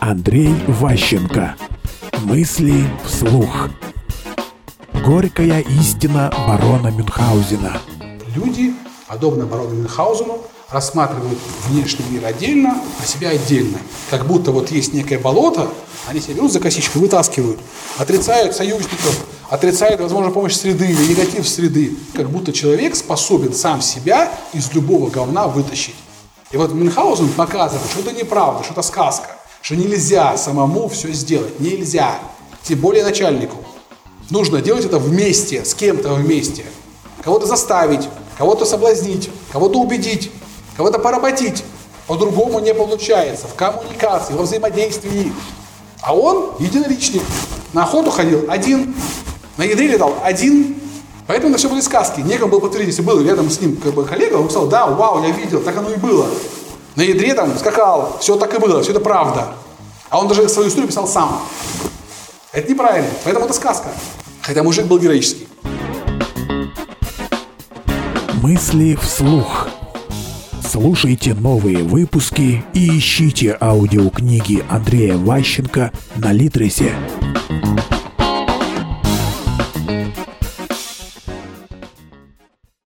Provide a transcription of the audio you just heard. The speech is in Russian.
Андрей Ващенко. Мысли вслух. Горькая истина барона Мюнхгаузена. Люди, подобно барону Мюнхгаузену, рассматривают внешний мир отдельно, а себя отдельно. Как будто вот есть некое болото, они себя берут за косичку, вытаскивают, отрицают союзников, отрицают, возможно, помощь среды или негатив среды. Как будто человек способен сам себя из любого говна вытащить. И вот Мюнхгаузен показывает, что это неправда, что это сказка, что нельзя самому все сделать, нельзя, тем более начальнику. Нужно делать это вместе, с кем-то вместе. Кого-то заставить, кого-то соблазнить, кого-то убедить, кого-то поработить. По-другому не получается. В коммуникации, во взаимодействии. А он единоличник. На охоту ходил один, на ядре летал один. Поэтому это все были сказки. Некому было подтвердить, если был рядом с ним как бы, коллега, он сказал, да, вау, я видел, так оно и было. На ядре там скакал, все так и было, все это правда. А он даже свою историю писал сам. Это неправильно, поэтому это сказка. Хотя мужик был героический. Мысли вслух. Слушайте новые выпуски и ищите аудиокниги Андрея Ващенко на Литресе.